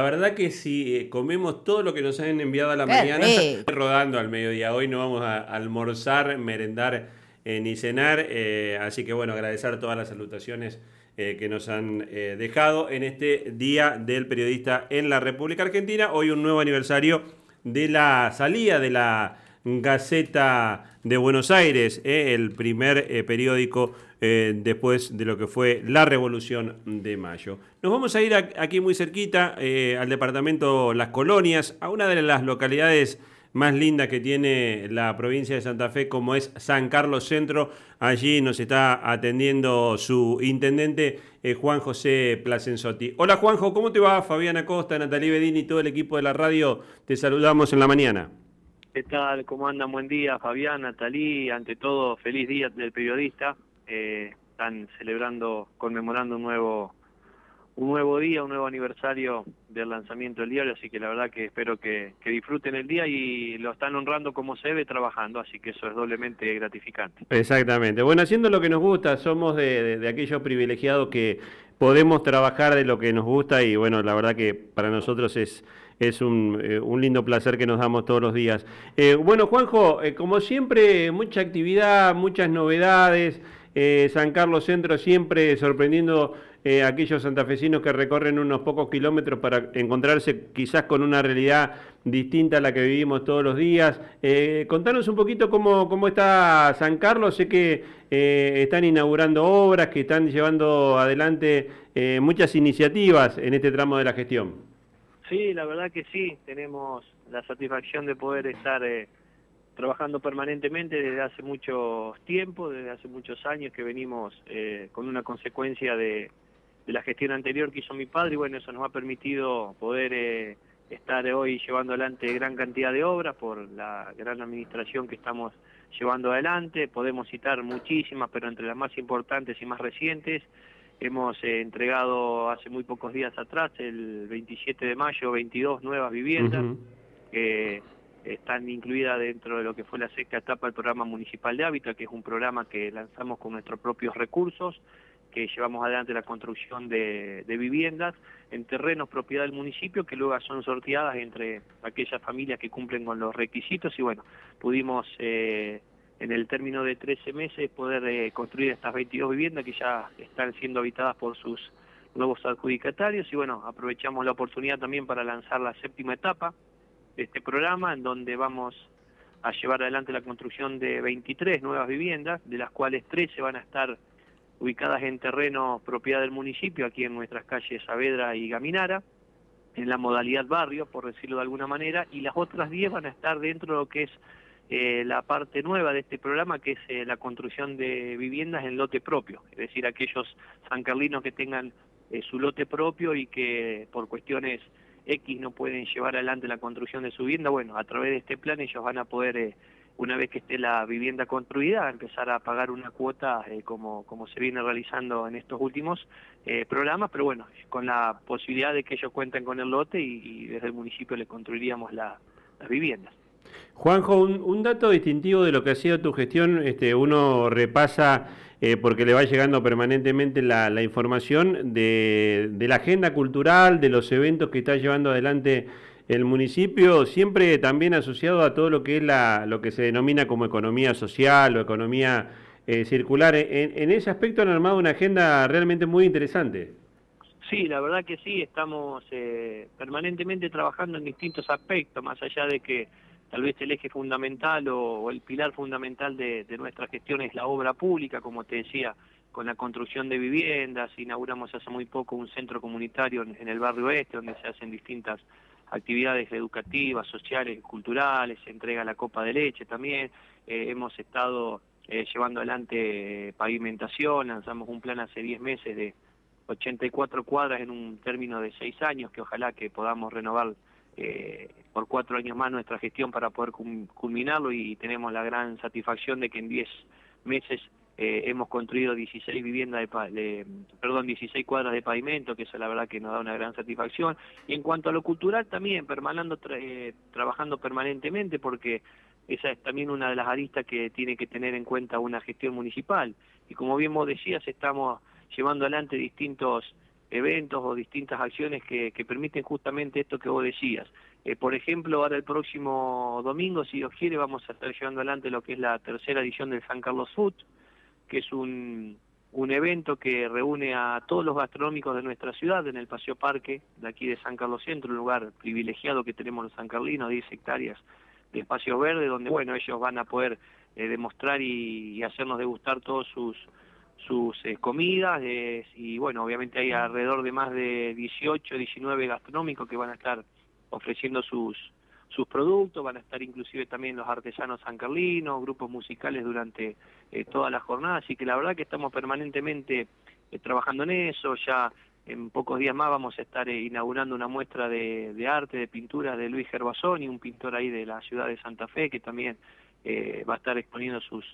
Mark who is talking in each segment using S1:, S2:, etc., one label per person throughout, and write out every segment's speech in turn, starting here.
S1: La verdad que si eh, comemos todo lo que nos han enviado a la mañana, rodando al mediodía. Hoy no vamos a almorzar, merendar eh, ni cenar. Eh, así que bueno, agradecer todas las salutaciones que nos han dejado en este Día del Periodista en la República Argentina. Hoy un nuevo aniversario de la salida de la Gaceta de Buenos Aires, el primer periódico eh, después de lo que fue la Revolución de Mayo. Nos vamos a ir aquí muy cerquita, eh, al departamento Las Colonias, a una de las localidades más lindas que tiene la provincia de Santa Fe, como es San Carlos Centro. Allí nos está atendiendo su intendente, eh, Juan José Placenzotti. Hola Juanjo, ¿cómo te va? Fabiana Costa, Natalie Bedini y todo el equipo de la radio. Te saludamos en la mañana.
S2: ¿Qué tal? ¿Cómo andan? Buen día, Fabián, Natalie. Ante todo, feliz día del periodista. Eh, están celebrando, conmemorando un nuevo un nuevo día, un nuevo aniversario del lanzamiento del diario, así que la verdad que espero que, disfruten el día y lo están honrando como se debe trabajando, así que eso es doblemente gratificante.
S1: Exactamente. Bueno, haciendo lo que nos gusta, somos de aquellos privilegiados que podemos trabajar de lo que nos gusta y bueno, la verdad que para nosotros es es un, eh, un, lindo placer que nos damos todos los días. Eh, bueno, Juanjo, eh, como siempre, mucha actividad, muchas novedades. San Carlos Centro siempre sorprendiendo a aquellos santafesinos que recorren unos pocos kilómetros para encontrarse quizás con una realidad distinta a la que vivimos todos los días. contanos un poquito cómo, cómo está San Carlos. Sé que están inaugurando obras, que están llevando adelante muchas iniciativas en este tramo de la gestión.
S2: Sí, la verdad que sí, tenemos la satisfacción de poder estar eh, trabajando permanentemente desde hace mucho tiempo, desde hace muchos años que venimos eh, con una consecuencia de, la gestión anterior que hizo mi padre y bueno, eso nos ha permitido poder eh, estar hoy llevando adelante gran cantidad de obras por la gran administración que estamos llevando adelante, podemos citar muchísimas, pero entre las más importantes y más recientes, Hemos eh, entregado hace muy pocos días atrás, el 27 de mayo, 22 nuevas viviendas que están incluidas dentro de lo que fue la sexta etapa del programa municipal de hábitat, que es un programa que lanzamos con nuestros propios recursos, que llevamos adelante la construcción de, viviendas en terrenos propiedad del municipio que luego son sorteadas entre aquellas familias que cumplen con los requisitos. Y bueno, pudimos eh, en el término de 13 meses poder eh, construir estas 22 viviendas que ya están siendo habitadas por sus nuevos adjudicatarios. Y bueno, aprovechamos la oportunidad también para lanzar la séptima etapa de este programa en donde vamos a llevar adelante la construcción de 23 nuevas viviendas, de las cuales 13 van a estar ubicadas en terreno propiedad del municipio, aquí en nuestras calles Saavedra y Gaminara, en la modalidad barrio, por decirlo de alguna manera, y las otras 10 van a estar dentro de lo que es eh, la parte nueva de este programa, que es eh, la construcción de viviendas en lote propio, es decir, aquellos sancarlinos que tengan eh, su lote propio y que por cuestiones X no pueden llevar adelante la construcción de su vivienda, bueno, a través de este plan ellos van a poder, una vez que esté la vivienda construida, empezar a pagar una cuota como, como se viene realizando en estos últimos programas, pero bueno, con la posibilidad de que ellos cuenten con el lote y, desde el municipio les construiríamos las viviendas.
S1: Juanjo, un, dato distintivo de lo que ha sido tu gestión, este, uno repasa, eh, porque le va llegando permanentemente la, información de, la agenda cultural, de los eventos que está llevando adelante el municipio, siempre también asociado a todo lo que es la, lo que se denomina como economía social o economía eh, circular. En, ese aspecto han armado una agenda realmente muy interesante.
S2: Sí, la verdad que sí, estamos eh, permanentemente trabajando en distintos aspectos, más allá de que tal vez el eje fundamental o, el pilar fundamental de, nuestra gestión es la obra pública, como te decía, con la construcción de viviendas, inauguramos hace muy poco un centro comunitario en, el barrio oeste, donde se hacen distintas actividades educativas, sociales, culturales, se entrega la copa de leche también, eh, hemos estado eh, llevando adelante pavimentación, lanzamos un plan hace 10 meses de 84 cuadras en un término de 6 años, que ojalá que podamos renovar eh, por cuatro años más nuestra gestión para poder culminarlo y tenemos la gran satisfacción de que en 10 meses eh, hemos construido 16 viviendas de, perdón 16 cuadras de pavimento que eso la verdad que nos da una gran satisfacción. Y en cuanto a lo cultural también permanando eh, trabajando permanentemente porque esa es también una de las aristas que tiene que tener en cuenta una gestión municipal. Y como bien vos decías estamos llevando adelante distintos eventos o distintas acciones que, permiten justamente esto que vos decías. Eh, por ejemplo, ahora el próximo domingo, si Dios quiere, vamos a estar llevando adelante lo que es la tercera edición del San Carlos Food, que es un, un evento que reúne a todos los gastronómicos de nuestra ciudad en el Paseo Parque de aquí de San Carlos Centro, un lugar privilegiado que tenemos los sancarlinos, 10 hectáreas de espacio verde, donde bueno ellos van a poder eh, demostrar y, hacernos degustar todos sus sus eh, comidas eh, y bueno obviamente hay alrededor de más de 18 19 gastronómicos que van a estar ofreciendo sus sus productos, van a estar inclusive también los artesanos sancarlinos, grupos musicales durante eh, toda la jornada, así que la verdad que estamos permanentemente eh, trabajando en eso, ya en pocos días más vamos a estar eh, inaugurando una muestra de, arte, de pintura de Luis Gervasoni, un pintor ahí de la ciudad de Santa Fe, que también va a estar exponiendo sus,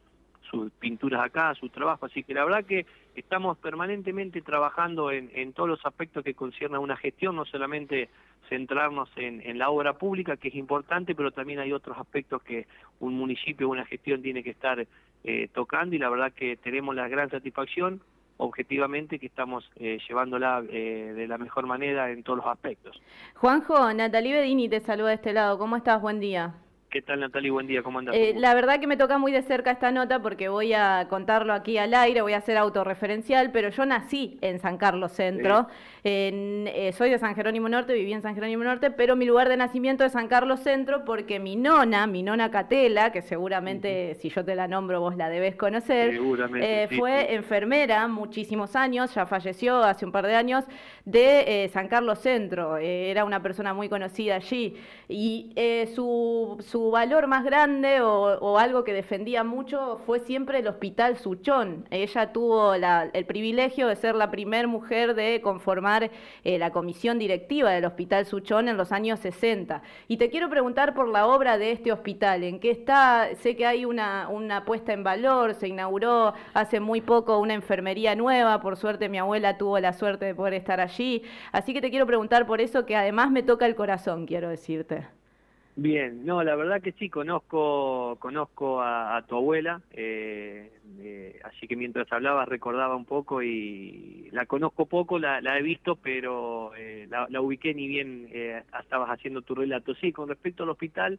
S2: sus pinturas acá, su trabajo, así que la verdad que estamos permanentemente trabajando en, en todos los aspectos que conciernen a una gestión, no solamente centrarnos en, la obra pública, que es importante, pero también hay otros aspectos que un municipio, una gestión tiene que estar eh, tocando y la verdad que tenemos la gran satisfacción objetivamente que estamos eh, llevándola eh, de la mejor manera en todos los aspectos.
S3: Juanjo, Natalie Bedini te saluda de este lado. ¿Cómo estás? Buen día.
S2: ¿Qué tal Natalie? Buen día, ¿cómo andas?
S3: Eh, la verdad que me toca muy de cerca esta nota porque voy a contarlo aquí al aire, voy a ser autorreferencial, pero yo nací en San Carlos Centro, eh, soy de San Jerónimo Norte, viví en San Jerónimo Norte, pero mi lugar de nacimiento es San Carlos Centro porque mi nona, mi nona Catela, que seguramente si yo te la nombro vos la debes conocer, eh, fue enfermera muchísimos años, ya falleció hace un par de años, de San Carlos Centro, era una persona muy conocida allí. Y su, su valor más grande o, algo que defendía mucho fue siempre el Hospital Suchón. Ella tuvo el privilegio de ser la primera mujer de conformar eh, la comisión directiva del Hospital Suchón en los años 60. Y te quiero preguntar por la obra de este hospital, ¿en qué está? Sé que hay una, una puesta en valor, se inauguró hace muy poco una enfermería nueva, por suerte mi abuela tuvo la suerte de poder estar allí, así que te quiero preguntar por eso que además me toca el corazón, quiero decirte.
S2: Bien, no, la verdad que sí, conozco, conozco a, tu abuela, eh, eh, así que mientras hablaba recordaba un poco y la conozco poco, la, he visto, pero eh, la, ubiqué ni bien estabas haciendo tu relato. Sí, con respecto al hospital,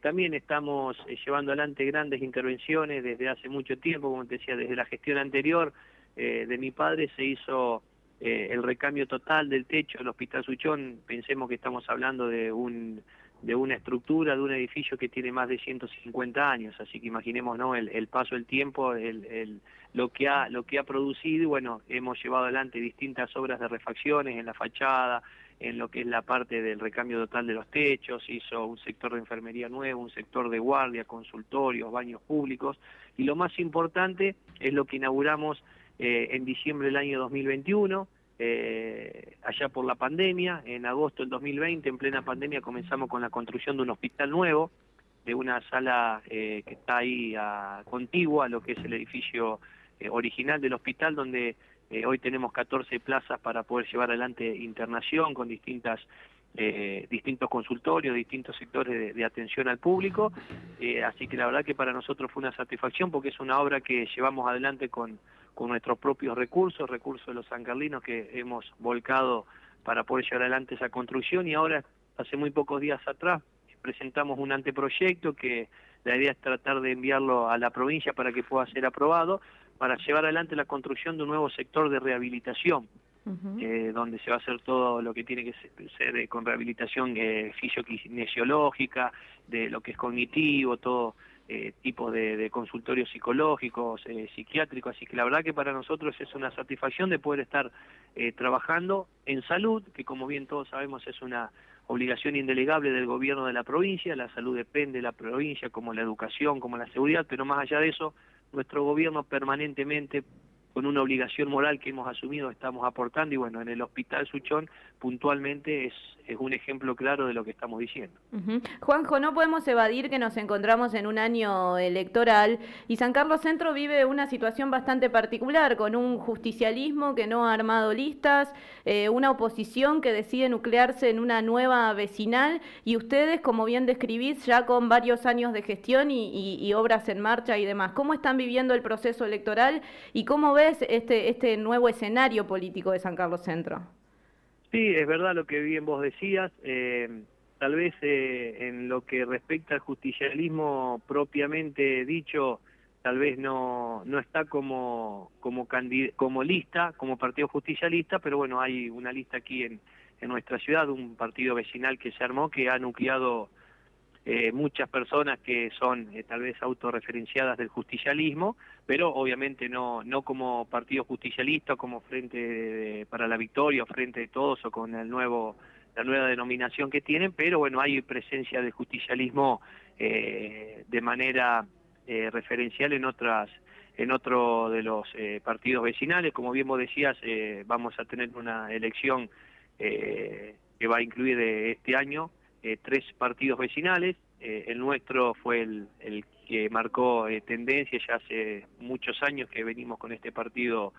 S2: también estamos llevando adelante grandes intervenciones desde hace mucho tiempo, como te decía, desde la gestión anterior de mi padre se hizo el recambio total del techo del Hospital Suchón, pensemos que estamos hablando de un de una estructura, de un edificio que tiene más de 150 años, así que imaginemos ¿no? el, paso del tiempo, el, lo, que ha, lo que ha producido, y bueno, hemos llevado adelante distintas obras de refacciones en la fachada, en lo que es la parte del recambio total de los techos, hizo un sector de enfermería nuevo, un sector de guardia, consultorios, baños públicos, y lo más importante es lo que inauguramos eh, en diciembre del año 2021, eh, allá por la pandemia, en agosto del 2020, en plena pandemia, comenzamos con la construcción de un hospital nuevo, de una sala eh, que está ahí a, contigua a lo que es el edificio eh, original del hospital, donde eh, hoy tenemos 14 plazas para poder llevar adelante internación con distintas eh, distintos consultorios, distintos sectores de, atención al público, eh, así que la verdad que para nosotros fue una satisfacción porque es una obra que llevamos adelante con, con nuestros propios recursos, recursos de los sancarlinos que hemos volcado para poder llevar adelante esa construcción. Y ahora, hace muy pocos días atrás, presentamos un anteproyecto que la idea es tratar de enviarlo a la provincia para que pueda ser aprobado, para llevar adelante la construcción de un nuevo sector de rehabilitación eh, donde se va a hacer todo lo que tiene que ser, eh, con rehabilitación eh, fisiokinesiológica, de lo que es cognitivo, todo eh, tipo de, consultorios psicológicos, eh, psiquiátricos, así que la verdad que para nosotros es una satisfacción de poder estar trabajando en salud, que como bien todos sabemos es una obligación indelegable del gobierno de la provincia, la salud depende de la provincia, como la educación, como la seguridad, pero más allá de eso, nuestro gobierno permanentemente con una obligación moral que hemos asumido estamos aportando y bueno, en el Hospital Suchón puntualmente es, es un ejemplo claro de lo que estamos diciendo.
S3: Juanjo, no podemos evadir que nos encontramos en un año electoral y San Carlos Centro vive una situación bastante particular con un justicialismo que no ha armado listas, eh, una oposición que decide nuclearse en una nueva vecinal y ustedes, como bien describís, ya con varios años de gestión y, y obras en marcha y demás. ¿Cómo están viviendo el proceso electoral y cómo este, este nuevo escenario político de San Carlos Centro?
S2: Sí, es verdad lo que bien vos decías. Eh, tal vez eh, en lo que respecta al justicialismo propiamente dicho, tal vez no, no está como, como, como lista, como partido justicialista, pero bueno, hay una lista aquí en, en nuestra ciudad, un partido vecinal que se armó, que ha nucleado eh, muchas personas que son eh, tal vez autorreferenciadas del justicialismo, pero obviamente no, no como partido justicialista, como Frente para la Victoria o Frente de Todos o con el nuevo la nueva denominación que tienen, pero bueno, hay presencia del justicialismo eh, de manera referencial en otras en otro de los partidos vecinales. Como bien vos decías, vamos a tener una elección que va a incluir este año eh, tres partidos vecinales. Eh, el nuestro fue el, que marcó eh, tendencia ya hace muchos años que venimos con este partido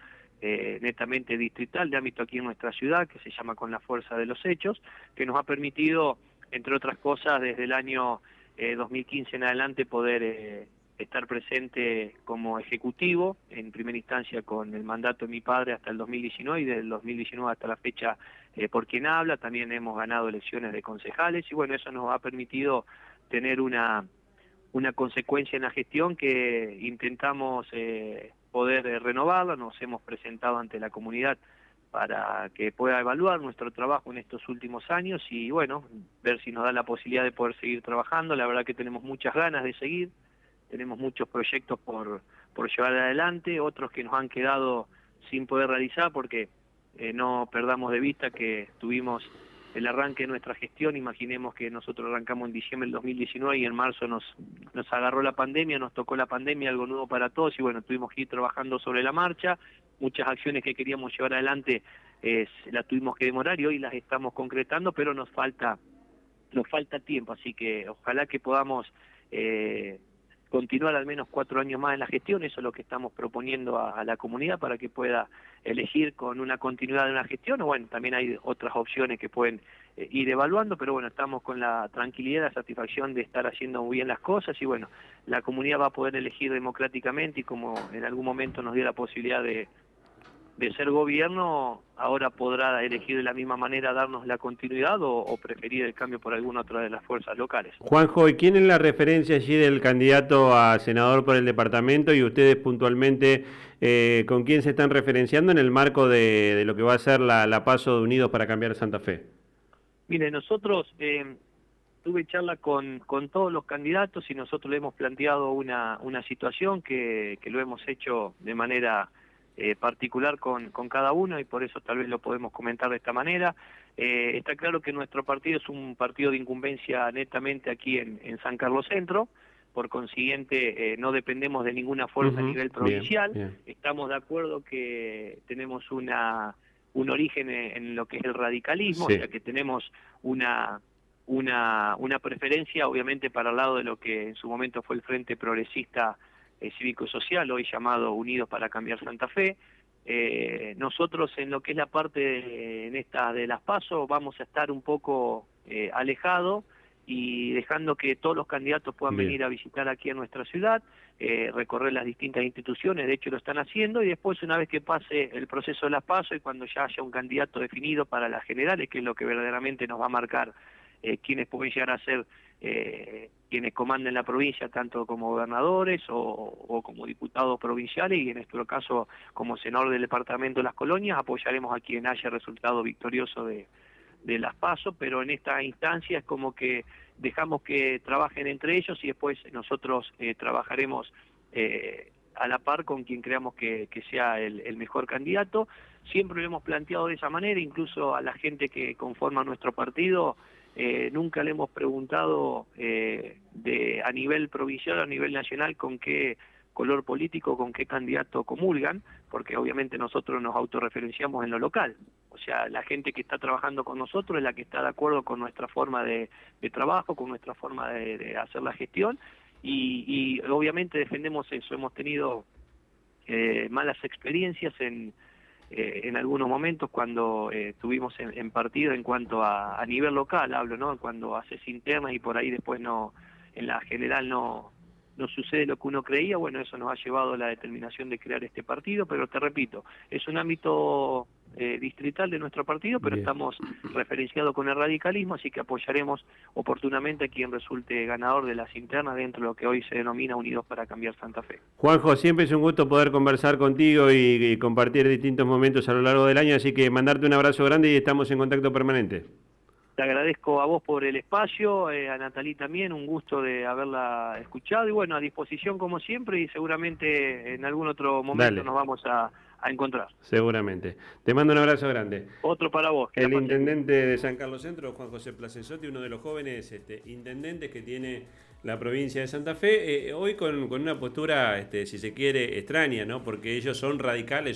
S2: netamente distrital de ámbito aquí en nuestra ciudad, que se llama Con la Fuerza de los Hechos, que nos ha permitido, entre otras cosas, desde el año 2015 en adelante poder estar presente como ejecutivo, en primera instancia con el mandato de mi padre hasta el 2019 y desde el 2019 hasta la fecha eh, por quien habla, también hemos ganado elecciones de concejales y bueno, eso nos ha permitido tener una, una consecuencia en la gestión que intentamos eh, poder eh, renovarla, nos hemos presentado ante la comunidad para que pueda evaluar nuestro trabajo en estos últimos años y bueno, ver si nos da la posibilidad de poder seguir trabajando, la verdad que tenemos muchas ganas de seguir, tenemos muchos proyectos por, por llevar adelante, otros que nos han quedado sin poder realizar porque eh, no perdamos de vista que tuvimos el arranque de nuestra gestión, imaginemos que nosotros arrancamos en diciembre del 2019 y en marzo nos, nos agarró la pandemia, nos tocó la pandemia, algo nuevo para todos y bueno, tuvimos que ir trabajando sobre la marcha, muchas acciones que queríamos llevar adelante eh, las tuvimos que demorar y hoy las estamos concretando, pero nos falta, nos falta tiempo, así que ojalá que podamos eh, continuar al menos cuatro años más en la gestión, eso es lo que estamos proponiendo a, la comunidad para que pueda elegir con una continuidad de una gestión, o bueno, también hay otras opciones que pueden eh, ir evaluando, pero bueno, estamos con la tranquilidad, la satisfacción de estar haciendo muy bien las cosas y bueno, la comunidad va a poder elegir democráticamente y como en algún momento nos dio la posibilidad de, de ser gobierno, ahora podrá elegir de la misma manera darnos la continuidad o, preferir el cambio por alguna otra de las fuerzas locales.
S1: Juanjo, ¿y quién es la referencia allí del candidato a senador por el departamento y ustedes puntualmente eh, con quién se están referenciando en el marco de, lo que va a ser la, paso de Unidos para cambiar Santa Fe?
S2: Mire, nosotros eh, tuve charla con, con todos los candidatos y nosotros le hemos planteado una, una situación que, que lo hemos hecho de manera eh, particular con, con cada uno y por eso tal vez lo podemos comentar de esta manera. Eh, está claro que nuestro partido es un partido de incumbencia netamente aquí en, en San Carlos Centro, por consiguiente eh, no dependemos de ninguna fuerza a nivel provincial, estamos de acuerdo que tenemos una un origen en, lo que es el radicalismo, o sea que tenemos una una, una preferencia obviamente para el lado de lo que en su momento fue el Frente Progresista eh, cívico-social, hoy llamado Unidos para Cambiar Santa Fe. Eh, nosotros en lo que es la parte de, en esta de las pasos vamos a estar un poco eh, alejados y dejando que todos los candidatos puedan venir a visitar aquí a nuestra ciudad, eh, recorrer las distintas instituciones, de hecho lo están haciendo, y después una vez que pase el proceso de las pasos y cuando ya haya un candidato definido para las generales, que es lo que verdaderamente nos va a marcar eh, quienes pueden llegar a ser eh, quienes comanden la provincia, tanto como gobernadores o, como diputados provinciales y en nuestro caso como senador del departamento de las colonias, apoyaremos a quien haya resultado victorioso de, de las pasos, pero en esta instancia es como que dejamos que trabajen entre ellos y después nosotros eh, trabajaremos eh, a la par con quien creamos que, que sea el, el, mejor candidato. Siempre lo hemos planteado de esa manera, incluso a la gente que conforma nuestro partido, eh, nunca le hemos preguntado eh, de, a nivel provincial o a nivel nacional con qué color político, con qué candidato comulgan, porque obviamente nosotros nos autorreferenciamos en lo local. O sea, la gente que está trabajando con nosotros es la que está de acuerdo con nuestra forma de, trabajo, con nuestra forma de, hacer la gestión, y, obviamente defendemos eso. Hemos tenido eh, malas experiencias en, eh, en algunos momentos cuando eh, estuvimos en, partido en cuanto a, a nivel local, hablo, ¿no? Cuando haces internas y por ahí después no, en la general no, no sucede lo que uno creía, bueno, eso nos ha llevado a la determinación de crear este partido, pero te repito, es un ámbito eh, distrital de nuestro partido, pero estamos referenciados con el radicalismo, así que apoyaremos oportunamente a quien resulte ganador de las internas dentro de lo que hoy se denomina Unidos para Cambiar Santa Fe.
S1: Juanjo, siempre es un gusto poder conversar contigo y, compartir distintos momentos a lo largo del año, así que mandarte un abrazo grande y estamos en contacto permanente.
S2: Te agradezco a vos por el espacio, eh, a Natalí también, un gusto de haberla escuchado y bueno, a disposición como siempre y seguramente en algún otro momento nos vamos a, a encontrar.
S1: Seguramente. Te mando un abrazo grande.
S2: Otro para vos.
S1: El intendente de San Carlos Centro, Juan José Placenzotti, uno de los jóvenes este, intendentes que tiene la provincia de Santa Fe, eh, hoy con, una postura, este, si se quiere, extraña, ¿no? Porque ellos son radicales,